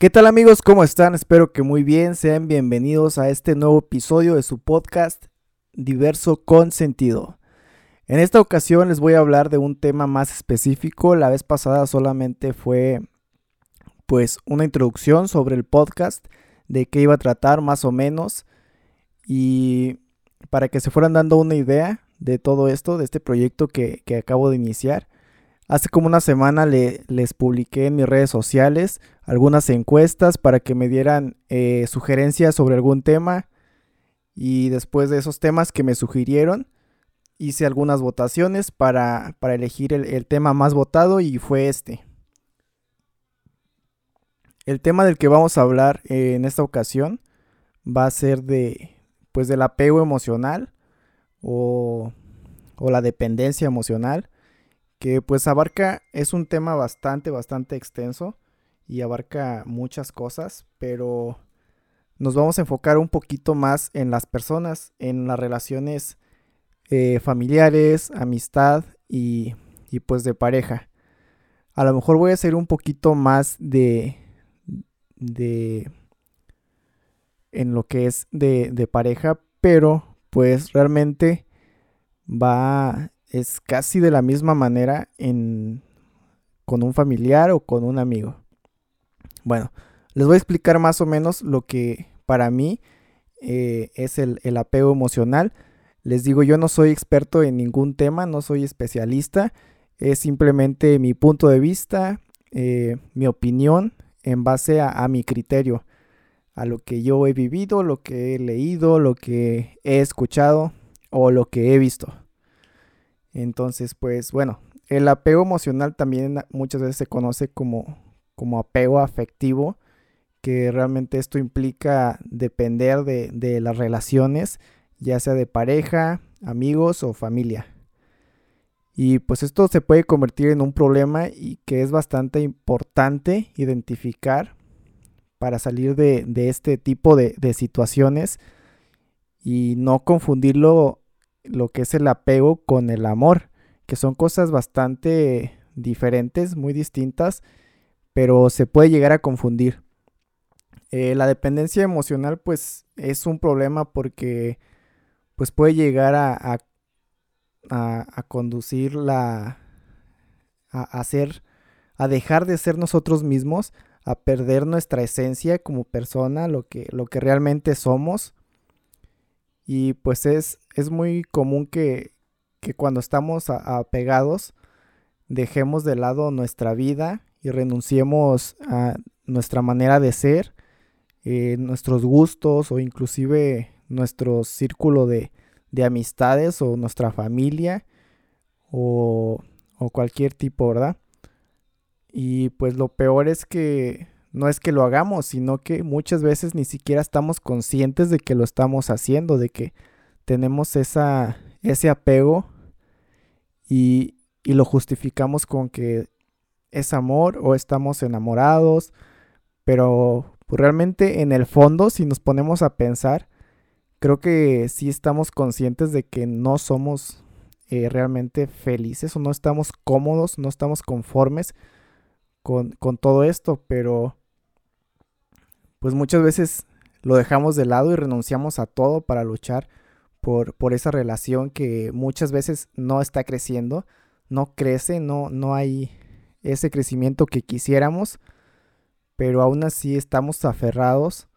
¿Qué tal amigos? ¿Cómo están? Espero que muy bien. Sean bienvenidos a este nuevo episodio de su podcast Diverso con Sentido. En esta ocasión les voy a hablar de un tema más específico. La vez pasada solamente fue pues una introducción sobre el podcast, de qué iba a tratar más o menos y para que se fueran dando una idea de todo esto, de este proyecto que, acabo de iniciar. Hace como una semana les publiqué en mis redes sociales algunas encuestas para que me dieran eh, sugerencias sobre algún tema. Y después de esos temas que me sugirieron, hice algunas votaciones para, elegir el, tema más votado y fue este. El tema del que vamos a hablar eh, en esta ocasión va a ser de, pues, del apego emocional o, o la dependencia emocional que pues abarca, es un tema bastante, bastante extenso y abarca muchas cosas, pero nos vamos a enfocar un poquito más en las personas, en las relaciones eh, familiares, amistad y, y, pues de pareja. A lo mejor voy a hacer un poquito más de, de en lo que es de, de pareja, pero pues realmente va es casi de la misma manera en, con un familiar o con un amigo. Bueno, les voy a explicar más o menos lo que para mí eh, es el, apego emocional. Les digo, yo no soy experto en ningún tema, no soy especialista, es simplemente mi punto de vista, eh, mi opinión en base a, a mi criterio, a lo que yo he vivido, lo que he leído, lo que he escuchado o lo que he visto. Entonces, pues bueno, el apego emocional también muchas veces se conoce como, como apego afectivo, que realmente esto implica depender de, de las relaciones, ya sea de pareja, amigos o familia. Y pues esto se puede convertir en un problema y que es bastante importante identificar para salir de, de este tipo de, de, situaciones y no confundirlo lo que es el apego con el amor, que son cosas bastante diferentes, muy distintas, pero se puede llegar a confundir. Eh, la dependencia emocional pues es un problema porque pues puede llegar a, a, conducir la a hacer a dejar de ser nosotros mismos a perder nuestra esencia como persona lo que lo que realmente somos y pues es, es muy común que, cuando estamos apegados dejemos de lado nuestra vida y renunciemos a nuestra manera de ser, eh, nuestros gustos o inclusive nuestro círculo de, de amistades o nuestra familia o, o, cualquier tipo, ¿verdad? Y pues lo peor es que no es que lo hagamos, sino que muchas veces ni siquiera estamos conscientes de que lo estamos haciendo, de que tenemos esa, ese apego y, y lo justificamos con que es amor o estamos enamorados, pero pues, realmente en el fondo, si nos ponemos a pensar, creo que sí estamos conscientes de que no somos eh, realmente felices o no estamos cómodos, no estamos conformes con, con todo esto, pero pues muchas veces lo dejamos de lado y renunciamos a todo para luchar por, por esa relación que muchas veces no está creciendo, no crece, no, no hay ese crecimiento que quisiéramos, pero aún así estamos aferrados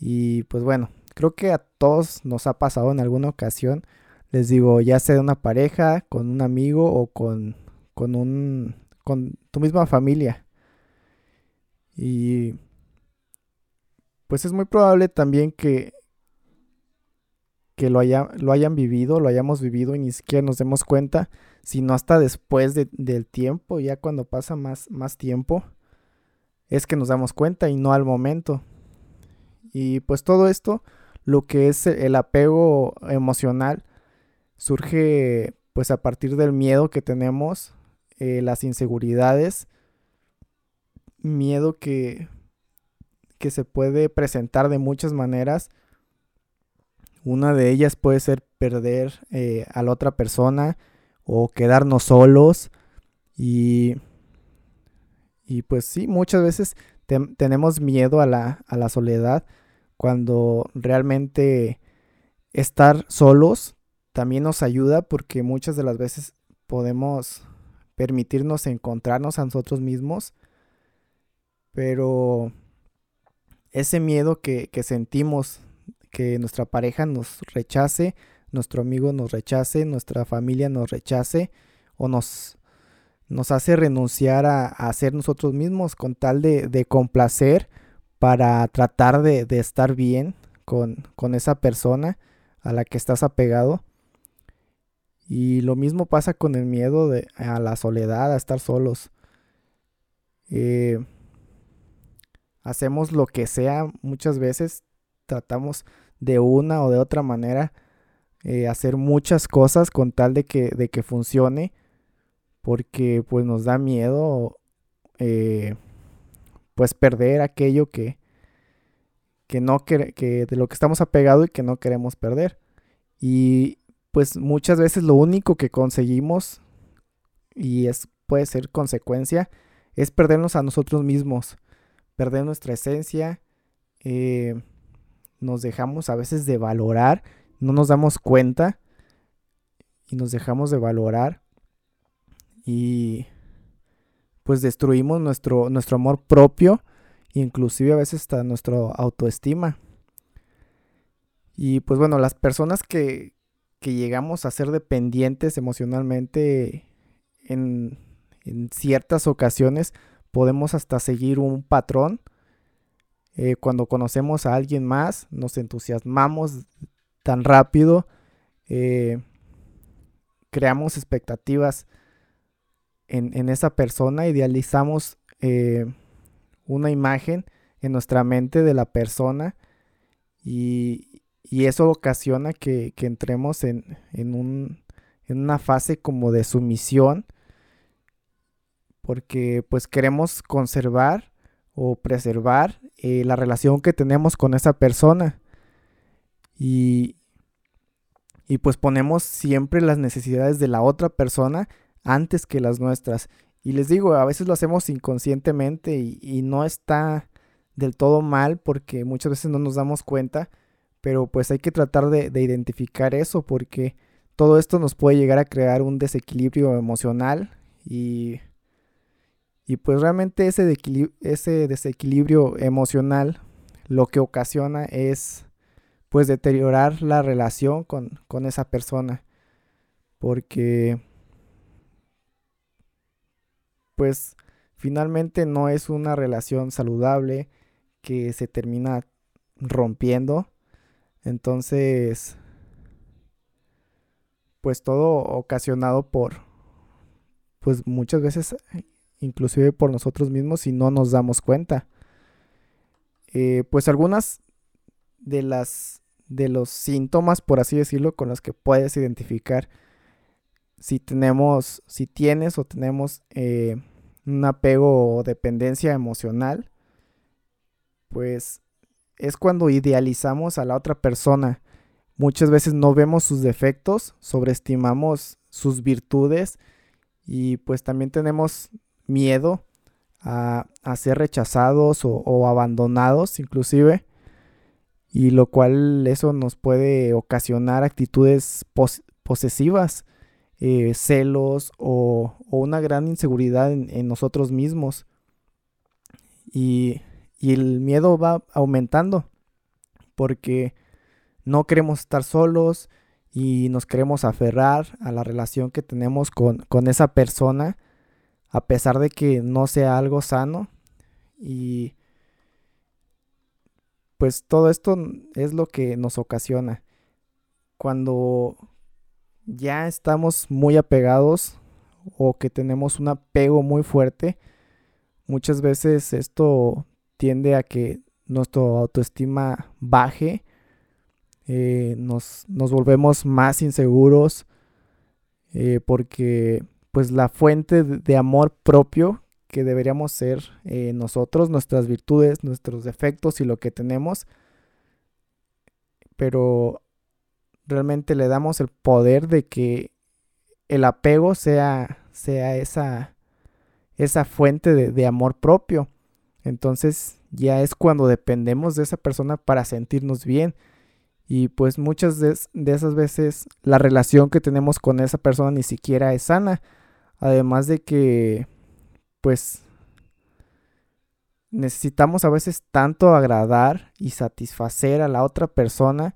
y pues bueno, creo que a todos nos ha pasado en alguna ocasión, les digo, ya sea de una pareja, con un amigo o con, con un con tu misma familia. Y pues es muy probable también que, que lo, haya, lo hayan vivido, lo hayamos vivido y ni siquiera nos demos cuenta, sino hasta después del tiempo, ya cuando pasa más, más tiempo, es que nos damos cuenta y no al momento. Y pues todo esto, lo que es el apego emocional, surge pues a partir del miedo que tenemos, eh, las inseguridades, miedo que que se puede presentar de muchas maneras. Una de ellas puede ser perder eh, a la otra persona o quedarnos solos y, Y pues sí, muchas veces tenemos miedo a la, a la soledad cuando realmente estar solos también nos ayuda porque muchas de las veces podemos permitirnos encontrarnos a nosotros mismos, pero ese miedo que, que sentimos que nuestra pareja nos rechace, nuestro amigo nos rechace, nuestra familia nos rechace o nos, nos hace renunciar a, ser nosotros mismos con tal de, complacer para tratar de, estar bien con, con, esa persona a la que estás apegado. Y lo mismo pasa con el miedo de, a la soledad, a estar solos. Eh, hacemos lo que sea muchas veces, tratamos de una o de otra manera eh, hacer muchas cosas con tal de que, de que funcione, porque pues nos da miedo eh, pues perder aquello que, que no que, que de lo que estamos apegados y que no queremos perder. Y pues muchas veces lo único que conseguimos y es puede ser consecuencia es perdernos a nosotros mismos perder nuestra esencia, eh, nos dejamos a veces de valorar, no nos damos cuenta y nos dejamos de valorar y pues destruimos nuestro, nuestro amor propio, inclusive a veces hasta nuestra autoestima. Y pues bueno, las personas que, que llegamos a ser dependientes emocionalmente en, en ciertas ocasiones, podemos hasta seguir un patrón. Eh, cuando conocemos a alguien más, nos entusiasmamos tan rápido, eh, creamos expectativas en, esa persona, idealizamos eh, una imagen en nuestra mente de la persona y, eso ocasiona que, entremos en, en, en una fase como de sumisión porque pues queremos conservar o preservar eh, la relación que tenemos con esa persona y, y pues ponemos siempre las necesidades de la otra persona antes que las nuestras. Y les digo, a veces lo hacemos inconscientemente y, no está del todo mal porque muchas veces no nos damos cuenta, pero pues hay que tratar de, de identificar eso porque todo esto nos puede llegar a crear un desequilibrio emocional y y pues realmente ese, ese desequilibrio emocional lo que ocasiona es pues deteriorar la relación con, con esa persona. Porque pues finalmente no es una relación saludable que se termina rompiendo. Entonces, pues todo ocasionado por, pues muchas veces inclusive por nosotros mismos si no nos damos cuenta. Eh, pues algunas de las de los síntomas, por así decirlo, con los que puedes identificar si tenemos, si tienes o tenemos eh, un apego o dependencia emocional, pues es cuando idealizamos a la otra persona. Muchas veces no vemos sus defectos, sobreestimamos sus virtudes y pues también tenemos miedo a, ser rechazados o, abandonados inclusive y lo cual eso nos puede ocasionar actitudes posesivas, eh, celos o, una gran inseguridad en, nosotros mismos. Y, el miedo va aumentando porque no queremos estar solos y nos queremos aferrar a la relación que tenemos con esa persona a pesar de que no sea algo sano. Y pues todo esto es lo que nos ocasiona. Cuando ya estamos muy apegados o que tenemos un apego muy fuerte, muchas veces esto tiende a que nuestra autoestima baje, eh, nos, volvemos más inseguros eh, porque pues la fuente de amor propio que deberíamos ser eh, nosotros, nuestras virtudes, nuestros defectos y lo que tenemos, pero realmente le damos el poder de que el apego sea, sea esa, esa fuente de, amor propio. Entonces ya es cuando dependemos de esa persona para sentirnos bien. Y pues muchas de, esas veces la relación que tenemos con esa persona ni siquiera es sana. Además de que pues necesitamos a veces tanto agradar y satisfacer a la otra persona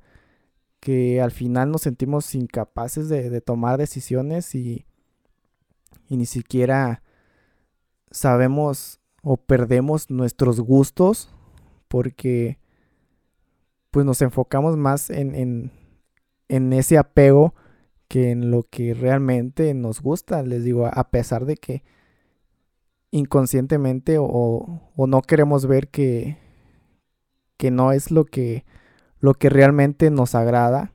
que al final nos sentimos incapaces de, tomar decisiones y, y ni siquiera sabemos o perdemos nuestros gustos porque pues nos enfocamos más en, en, ese apego que en lo que realmente nos gusta. Les digo, a pesar de que inconscientemente o, o no queremos ver que, que no es lo que, lo que realmente nos agrada.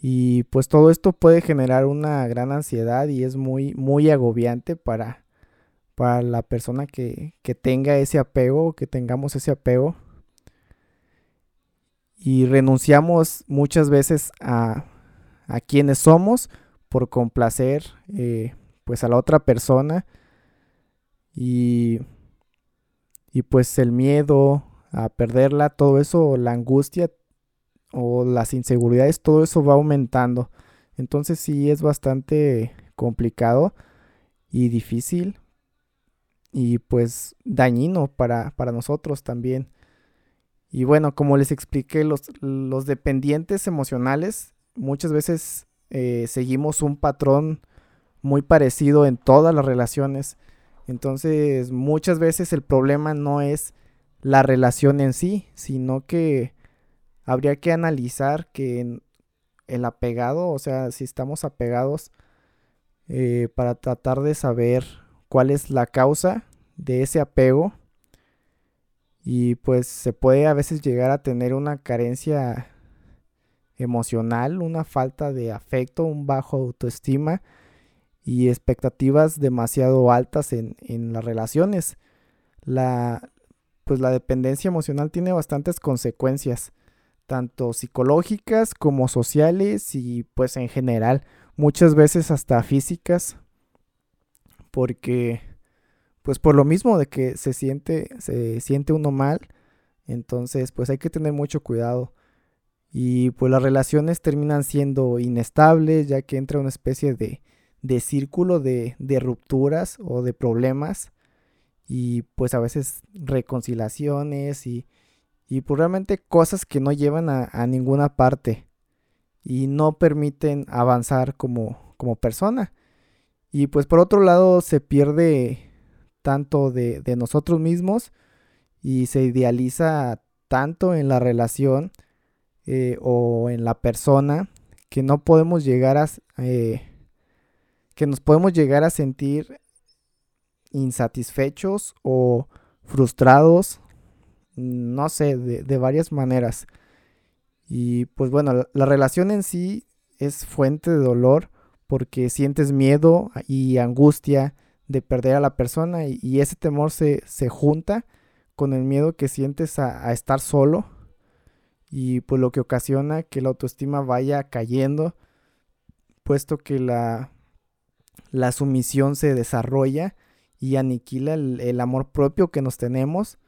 Y pues todo esto puede generar una gran ansiedad y es muy, muy agobiante para, para la persona que, tenga ese apego, que tengamos ese apego. Y renunciamos muchas veces a, a quienes somos por complacer eh, pues a la otra persona. Y, y pues el miedo a perderla, todo eso, la angustia o las inseguridades, todo eso va aumentando. Entonces sí es bastante complicado y difícil y pues dañino para, nosotros también. Y bueno, como les expliqué, los, los dependientes emocionales muchas veces eh, seguimos un patrón muy parecido en todas las relaciones. Entonces, muchas veces el problema no es la relación en sí, sino que habría que analizar que el apegado, o sea, si estamos apegados, eh, para tratar de saber cuál es la causa de ese apego y pues se puede a veces llegar a tener una carencia emocional, una falta de afecto, un bajo autoestima y expectativas demasiado altas en, las relaciones. La, pues la dependencia emocional tiene bastantes consecuencias, tanto psicológicas como sociales y pues en general, muchas veces hasta físicas, porque pues por lo mismo de que se siente, se siente uno mal, entonces pues hay que tener mucho cuidado. Y pues las relaciones terminan siendo inestables, ya que entra una especie de, de círculo de, de, rupturas o de problemas. Y pues a veces reconciliaciones y, y pues realmente cosas que no llevan a, a ninguna parte y no permiten avanzar como, como persona. Y pues por otro lado se pierde tanto de, nosotros mismos y se idealiza tanto en la relación eh, o en la persona que no podemos llegar a eh, que nos podemos llegar a sentir insatisfechos o frustrados no sé de, de varias maneras. Y pues bueno la relación en sí es fuente de dolor porque sientes miedo y angustia de perder a la persona y, ese temor se, junta con el miedo que sientes a, estar solo y pues lo que ocasiona que la autoestima vaya cayendo puesto que la, la sumisión se desarrolla y aniquila el, amor propio que nos tenemos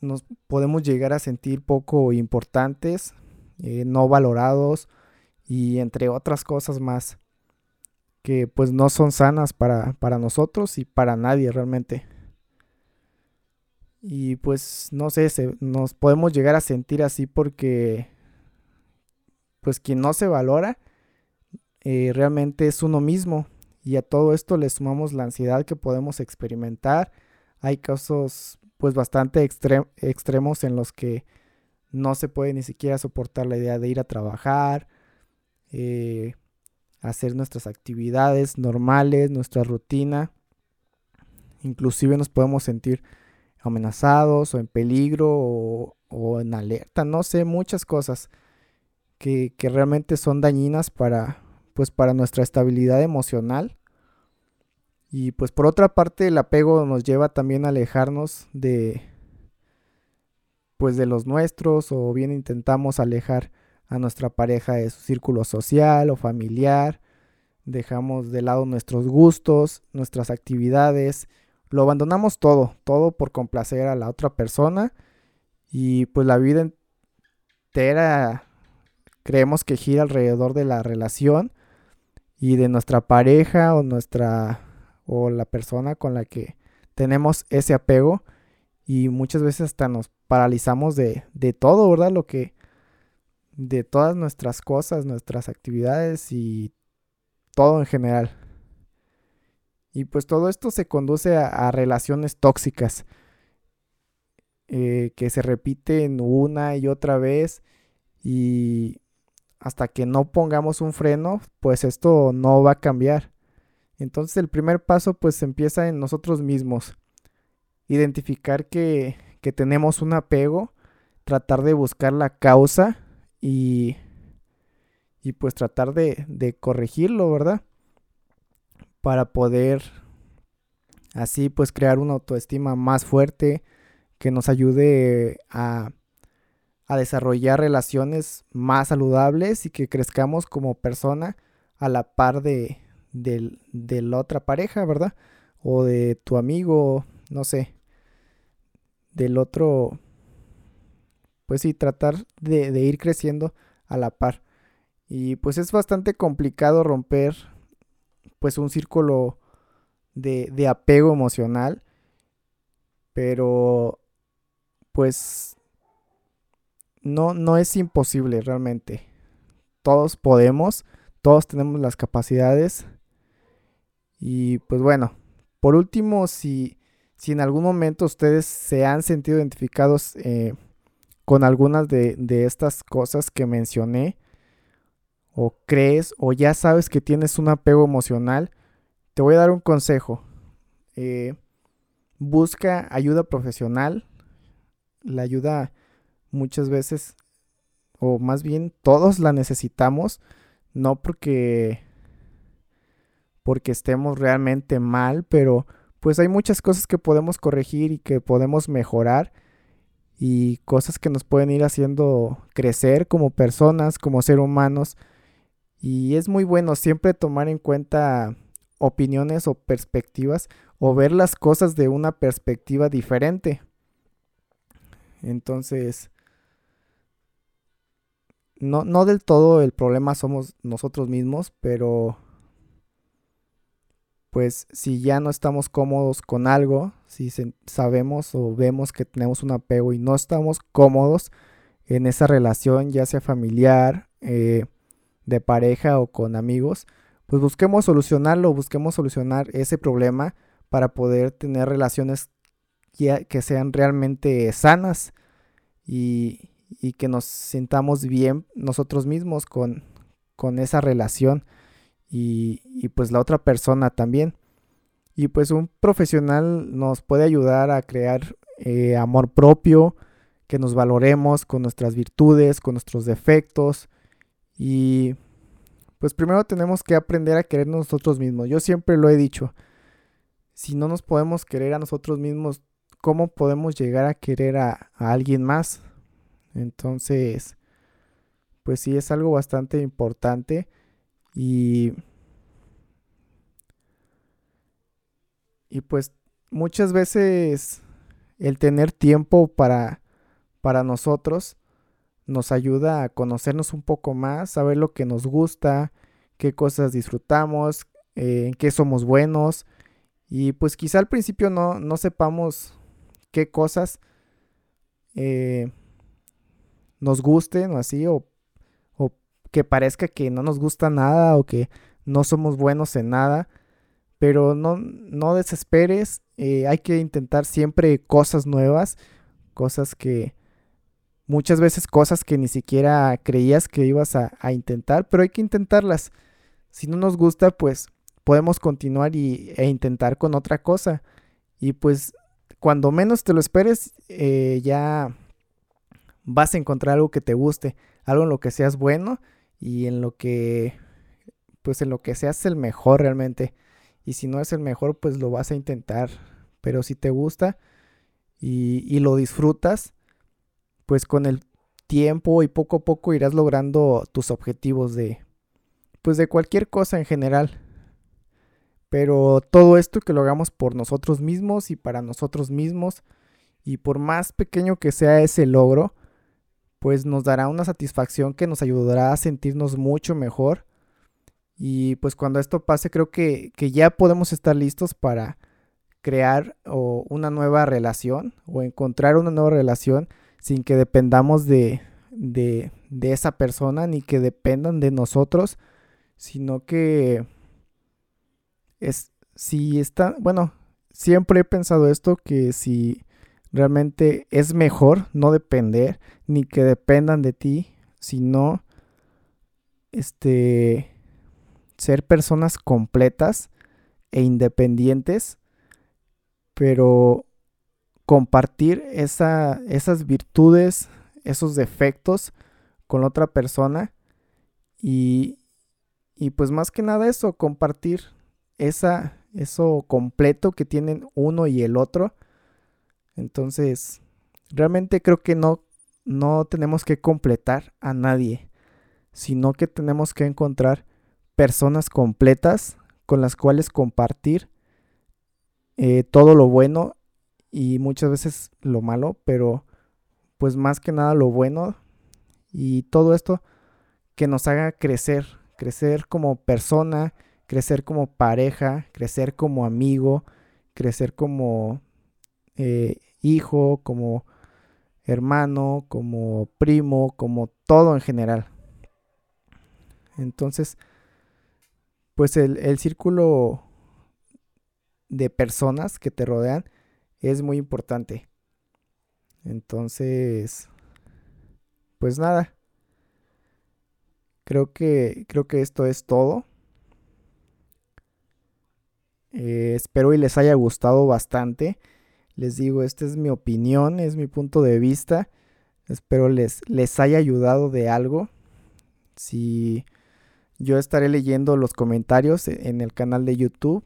nos podemos llegar a sentir poco importantes, eh, no valorados y entre otras cosas más que pues no son sanas para, para nosotros y para nadie realmente. Y pues no sé, nos podemos llegar a sentir así porque pues quien no se valora eh, realmente es uno mismo y a todo esto le sumamos la ansiedad que podemos experimentar. Hay casos pues bastante extremos en los que no se puede ni siquiera soportar la idea de ir a trabajar, eh, hacer nuestras actividades normales, nuestra rutina. Inclusive nos podemos sentir amenazados o en peligro o, en alerta, no sé, muchas cosas que, realmente son dañinas para, pues, para nuestra estabilidad emocional. Y pues por otra parte el apego nos lleva también a alejarnos de pues de los nuestros o bien intentamos alejar a nuestra pareja de su círculo social o familiar. dejamos de lado nuestros gustos, nuestras actividades, lo abandonamos todo, todo por complacer a la otra persona y pues la vida entera creemos que gira alrededor de la relación y de nuestra pareja o nuestra o la persona con la que tenemos ese apego y muchas veces hasta nos paralizamos de, de todo, ¿verdad? Lo que de todas nuestras cosas, nuestras actividades y todo en general. Y pues todo esto se conduce a, relaciones tóxicas eh, que se repiten una y otra vez y hasta que no pongamos un freno, pues esto no va a cambiar. Entonces el primer paso pues empieza en nosotros mismos. Identificar que, que tenemos un apego, tratar de buscar la causa y, y pues tratar de, de corregirlo, ¿verdad? Para poder así pues crear una autoestima más fuerte que nos ayude a, desarrollar relaciones más saludables y que crezcamos como persona a la par de, de, de la otra pareja, ¿verdad? O de tu amigo, no sé, del otro pues sí, tratar de, ir creciendo a la par. Y pues es bastante complicado romper pues un círculo de, de apego emocional. Pero pues no, no es imposible realmente. Todos podemos, todos tenemos las capacidades. Y pues bueno, por último, si, si en algún momento ustedes se han sentido identificados eh, con algunas de, estas cosas que mencioné, o crees, o ya sabes que tienes un apego emocional, te voy a dar un consejo. Eh, busca ayuda profesional. La ayuda muchas veces, o más bien todos la necesitamos, no porque porque estemos realmente mal, pero pues hay muchas cosas que podemos corregir y que podemos mejorar y cosas que nos pueden ir haciendo crecer como personas, como ser humanos. Y es muy bueno siempre tomar en cuenta opiniones o perspectivas o ver las cosas de una perspectiva diferente. Entonces, no, no del todo el problema somos nosotros mismos, pero pues si ya no estamos cómodos con algo, si sabemos o vemos que tenemos un apego y no estamos cómodos en esa relación, ya sea familiar, eh, de pareja o con amigos, pues busquemos solucionarlo, busquemos solucionar ese problema para poder tener relaciones que, sean realmente sanas y, y, que nos sintamos bien nosotros mismos con, con esa relación y, pues la otra persona también. Y pues un profesional nos puede ayudar a crear eh, amor propio, que nos valoremos con nuestras virtudes, con nuestros defectos. Y pues primero tenemos que aprender a querer nosotros mismos. Yo siempre lo he dicho. Si no nos podemos querer a nosotros mismos, ¿cómo podemos llegar a querer a, a alguien más? Entonces, pues sí es algo bastante importante. Y, y pues muchas veces el tener tiempo para, para nosotros nos ayuda a conocernos un poco más, saber lo que nos gusta, qué cosas disfrutamos, eh, en qué somos buenos. Y pues quizá al principio no, no sepamos qué cosas eh, nos gusten o así, o que parezca que no nos gusta nada o que no somos buenos en nada. Pero no, no desesperes, eh, hay que intentar siempre cosas nuevas, cosas que muchas veces cosas que ni siquiera creías que ibas a, intentar, pero hay que intentarlas. Si no nos gusta, pues podemos continuar y, e intentar con otra cosa. Y pues cuando menos te lo esperes, eh, ya vas a encontrar algo que te guste, algo en lo que seas bueno y en lo que, pues en lo que seas el mejor realmente. Y si no es el mejor, pues lo vas a intentar. Pero si te gusta y, y lo disfrutas, pues con el tiempo y poco a poco irás logrando tus objetivos de, pues de cualquier cosa en general. Pero todo esto que lo hagamos por nosotros mismos y para nosotros mismos, y por más pequeño que sea ese logro, pues nos dará una satisfacción que nos ayudará a sentirnos mucho mejor. Y pues cuando esto pase creo que, ya podemos estar listos para crear una nueva relación o encontrar una nueva relación sin que dependamos de, de, de esa persona ni que dependan de nosotros, sino que es si está, bueno, siempre he pensado esto que si realmente es mejor no depender ni que dependan de ti, sino este ser personas completas e independientes, pero compartir esa, esas virtudes, esos defectos con otra persona y, y pues más que nada eso, compartir esa, eso completo que tienen uno y el otro. Entonces, realmente creo que no, no tenemos que completar a nadie, sino que tenemos que encontrar personas completas con las cuales compartir eh, todo lo bueno y muchas veces lo malo, pero pues más que nada lo bueno y todo esto que nos haga crecer, crecer como persona, crecer como pareja, crecer como amigo, crecer como eh, hijo, como hermano, como primo, como todo en general. Entonces, pues el, el círculo de personas que te rodean es muy importante. Entonces, pues nada. Creo que creo que esto es todo. Eh, espero y les haya gustado bastante. Les digo, esta es mi opinión, es mi punto de vista. Espero les, les haya ayudado de algo. Si yo estaré leyendo los comentarios en el canal de YouTube.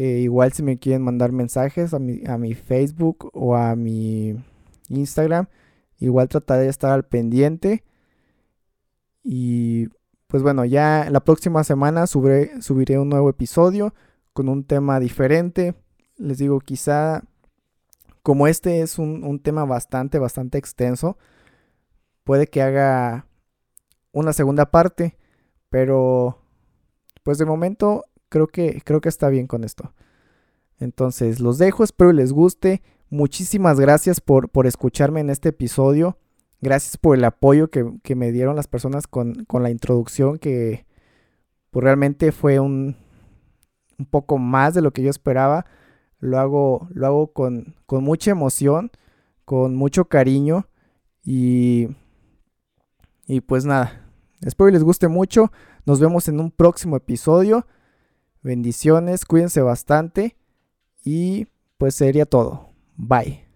Eh, igual si me quieren mandar mensajes a mi, a mi Facebook o a mi Instagram. Igual trataré de estar al pendiente. Y pues bueno, ya la próxima semana subiré un nuevo episodio con un tema diferente. Les digo, quizá como este es un, tema bastante, bastante extenso, puede que haga una segunda parte, pero pues de momento creo que, creo que está bien con esto. Entonces los dejo, espero les guste. Muchísimas gracias por, por escucharme en este episodio. Gracias por el apoyo que, que me dieron las personas con, con la introducción, que pues, realmente fue un, un poco más de lo que yo esperaba. Lo hago, lo hago con, con mucha emoción, con mucho cariño y, y pues nada, espero que les guste mucho. Nos vemos en un próximo episodio. Bendiciones, cuídense bastante y pues sería todo. Bye.